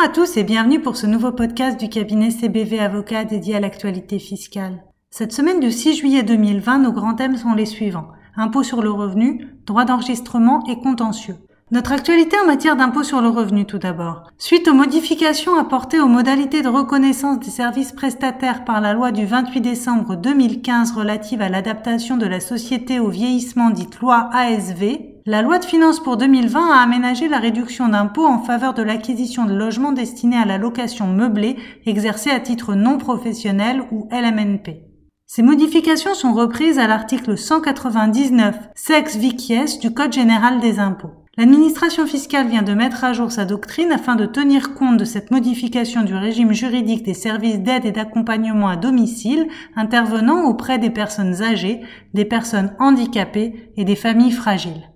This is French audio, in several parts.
Bonjour à tous et bienvenue pour ce nouveau podcast du cabinet CBV Avocat dédié à l'actualité fiscale. Cette semaine du 6 juillet 2020, nos grands thèmes sont les suivants. Impôt sur le revenu, droit d'enregistrement et contentieux. Notre actualité en matière d'impôt sur le revenu tout d'abord. Suite aux modifications apportées aux modalités de reconnaissance des services prestataires par la loi du 28 décembre 2015 relative à l'adaptation de la société au vieillissement dite loi ASV, la loi de finances pour 2020 a aménagé la réduction d'impôt en faveur de l'acquisition de logements destinés à la location meublée exercée à titre non professionnel ou LMNP. Ces modifications sont reprises à l'article 199 sex vicies du Code général des impôts. L'administration fiscale vient de mettre à jour sa doctrine afin de tenir compte de cette modification du régime juridique des services d'aide et d'accompagnement à domicile intervenant auprès des personnes âgées, des personnes handicapées et des familles fragiles.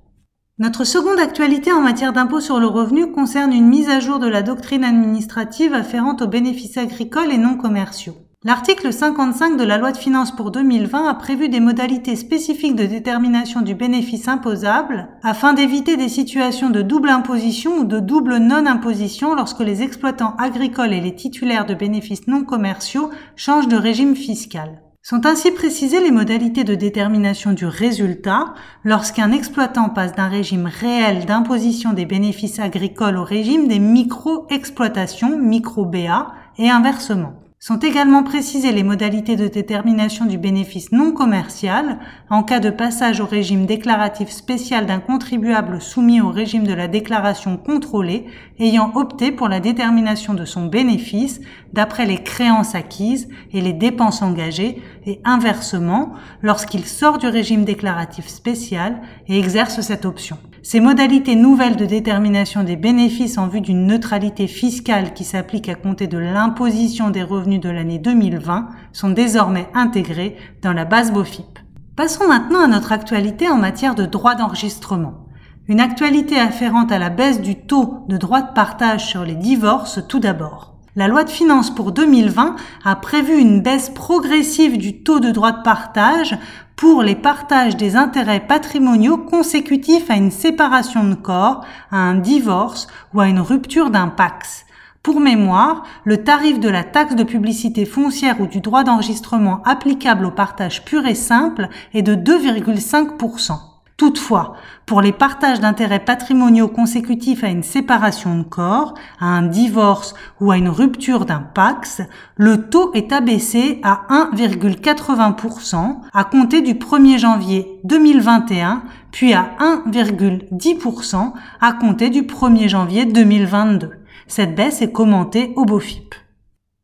Notre seconde actualité en matière d'impôt sur le revenu concerne une mise à jour de la doctrine administrative afférente aux bénéfices agricoles et non commerciaux. L'article 55 de la loi de finances pour 2020 a prévu des modalités spécifiques de détermination du bénéfice imposable afin d'éviter des situations de double imposition ou de double non-imposition lorsque les exploitants agricoles et les titulaires de bénéfices non commerciaux changent de régime fiscal. Sont ainsi précisées les modalités de détermination du résultat lorsqu'un exploitant passe d'un régime réel d'imposition des bénéfices agricoles au régime des micro-exploitations, micro-BA, et inversement. Sont également précisées les modalités de détermination du bénéfice non commercial en cas de passage au régime déclaratif spécial d'un contribuable soumis au régime de la déclaration contrôlée ayant opté pour la détermination de son bénéfice d'après les créances acquises et les dépenses engagées et inversement lorsqu'il sort du régime déclaratif spécial et exerce cette option. Ces modalités nouvelles de détermination des bénéfices en vue d'une neutralité fiscale qui s'applique à compter de l'imposition des revenus de l'année 2020 sont désormais intégrées dans la base BOFIP. Passons maintenant à notre actualité en matière de droit d'enregistrement. Une actualité afférente à la baisse du taux de droit de partage sur les divorces tout d'abord. La loi de finances pour 2020 a prévu une baisse progressive du taux de droit de partage pour les partages des intérêts patrimoniaux consécutifs à une séparation de corps, à un divorce ou à une rupture d'un pax. Pour mémoire, le tarif de la taxe de publicité foncière ou du droit d'enregistrement applicable au partage pur et simple est de 2,5%. Toutefois, pour les partages d'intérêts patrimoniaux consécutifs à une séparation de corps, à un divorce ou à une rupture d'un pax, le taux est abaissé à 1,80% à compter du 1er janvier 2021, puis à 1,10% à compter du 1er janvier 2022. Cette baisse est commentée au BOFIP.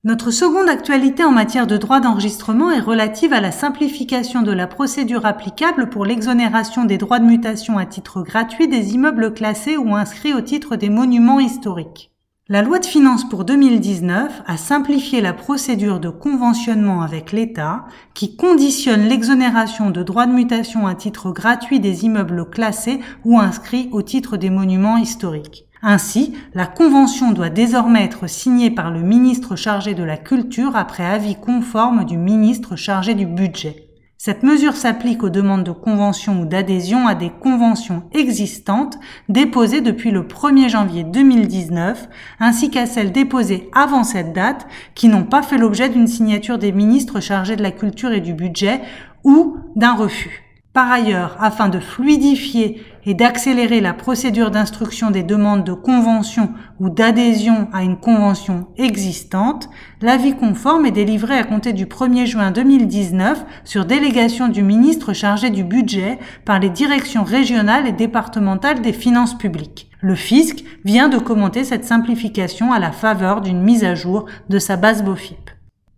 Notre seconde actualité en matière de droit d'enregistrement est relative à la simplification de la procédure applicable pour l'exonération des droits de mutation à titre gratuit des immeubles classés ou inscrits au titre des monuments historiques. La loi de finances pour 2019 a simplifié la procédure de conventionnement avec l'État qui conditionne l'exonération de droits de mutation à titre gratuit des immeubles classés ou inscrits au titre des monuments historiques. Ainsi, la convention doit désormais être signée par le ministre chargé de la Culture après avis conforme du ministre chargé du Budget. Cette mesure s'applique aux demandes de convention ou d'adhésion à des conventions existantes déposées depuis le 1er janvier 2019, ainsi qu'à celles déposées avant cette date qui n'ont pas fait l'objet d'une signature des ministres chargés de la culture et du budget ou d'un refus. Par ailleurs, afin de fluidifier et d'accélérer la procédure d'instruction des demandes de convention ou d'adhésion à une convention existante, l'avis conforme est délivré à compter du 1er juin 2019 sur délégation du ministre chargé du budget par les directions régionales et départementales des finances publiques. Le fisc vient de commenter cette simplification à la faveur d'une mise à jour de sa base BOFIP.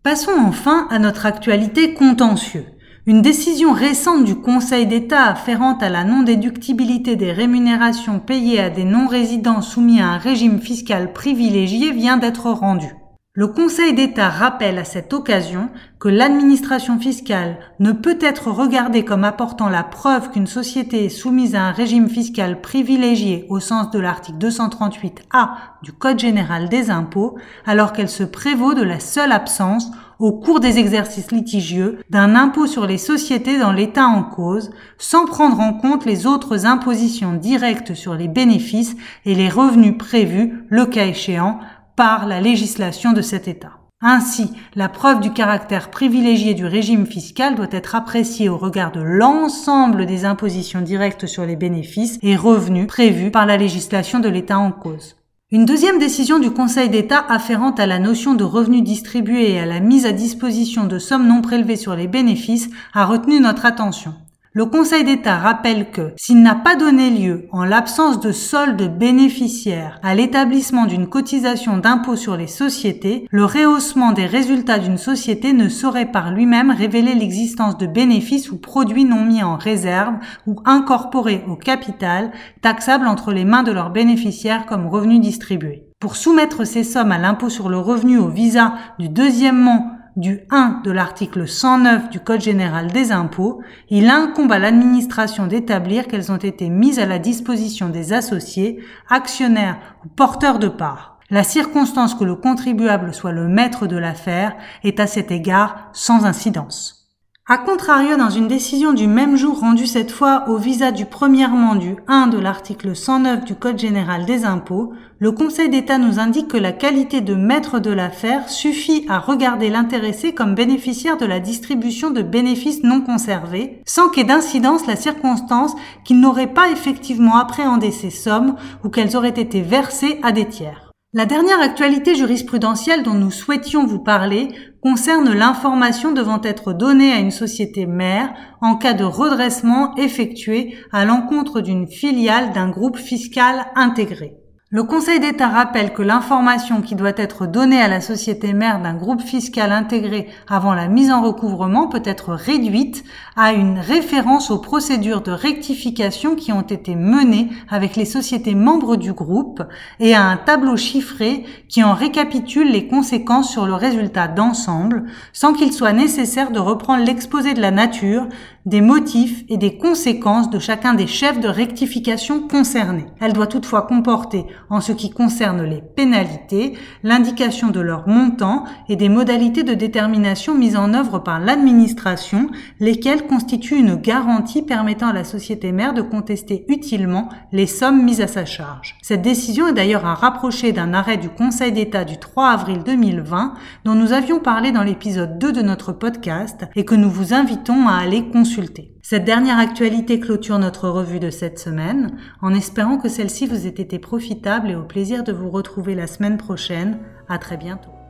Passons enfin à notre actualité contentieux. Une décision récente du Conseil d'État afférente à la non-déductibilité des rémunérations payées à des non-résidents soumis à un régime fiscal privilégié vient d'être rendue. Le Conseil d'État rappelle à cette occasion que l'administration fiscale ne peut être regardée comme apportant la preuve qu'une société est soumise à un régime fiscal privilégié au sens de l'article 238A du Code général des impôts alors qu'elle se prévaut de la seule absence au cours des exercices litigieux d'un impôt sur les sociétés dans l'État en cause, sans prendre en compte les autres impositions directes sur les bénéfices et les revenus prévus, le cas échéant, par la législation de cet État. Ainsi, la preuve du caractère privilégié du régime fiscal doit être appréciée au regard de l'ensemble des impositions directes sur les bénéfices et revenus prévus par la législation de l'État en cause. Une deuxième décision du Conseil d'État afférente à la notion de revenus distribués et à la mise à disposition de sommes non prélevées sur les bénéfices a retenu notre attention. Le Conseil d'État rappelle que s'il n'a pas donné lieu, en l'absence de solde bénéficiaire, à l'établissement d'une cotisation d'impôt sur les sociétés, le rehaussement des résultats d'une société ne saurait par lui-même révéler l'existence de bénéfices ou produits non mis en réserve ou incorporés au capital, taxables entre les mains de leurs bénéficiaires comme revenus distribués. Pour soumettre ces sommes à l'impôt sur le revenu au visa du deuxièmement du 1 de l'article 109 du Code général des impôts, il incombe à l'administration d'établir qu'elles ont été mises à la disposition des associés, actionnaires ou porteurs de parts. La circonstance que le contribuable soit le maître de l'affaire est à cet égard sans incidence. A contrario, dans une décision du même jour rendue cette fois au visa du premièrement du 1 de l'article 109 du Code général des impôts, le Conseil d'État nous indique que la qualité de maître de l'affaire suffit à regarder l'intéressé comme bénéficiaire de la distribution de bénéfices non conservés, sans qu'ait d'incidence la circonstance qu'il n'aurait pas effectivement appréhendé ces sommes ou qu'elles auraient été versées à des tiers. La dernière actualité jurisprudentielle dont nous souhaitions vous parler concerne l'information devant être donnée à une société mère en cas de redressement effectué à l'encontre d'une filiale d'un groupe fiscal intégré. Le Conseil d'État rappelle que l'information qui doit être donnée à la société mère d'un groupe fiscal intégré avant la mise en recouvrement peut être réduite à une référence aux procédures de rectification qui ont été menées avec les sociétés membres du groupe et à un tableau chiffré qui en récapitule les conséquences sur le résultat d'ensemble sans qu'il soit nécessaire de reprendre l'exposé de la nature, des motifs et des conséquences de chacun des chefs de rectification concernés. Elle doit toutefois comporter en ce qui concerne les pénalités, l'indication de leur montant et des modalités de détermination mises en œuvre par l'administration, lesquelles constituent une garantie permettant à la société mère de contester utilement les sommes mises à sa charge. Cette décision est d'ailleurs à rapprocher d'un arrêt du Conseil d'État du 3 avril 2020 dont nous avions parlé dans l'épisode 2 de notre podcast et que nous vous invitons à aller Cette dernière actualité clôture notre revue de cette semaine, en espérant que celle-ci vous ait été profitable et au plaisir de vous retrouver la semaine prochaine. À très bientôt.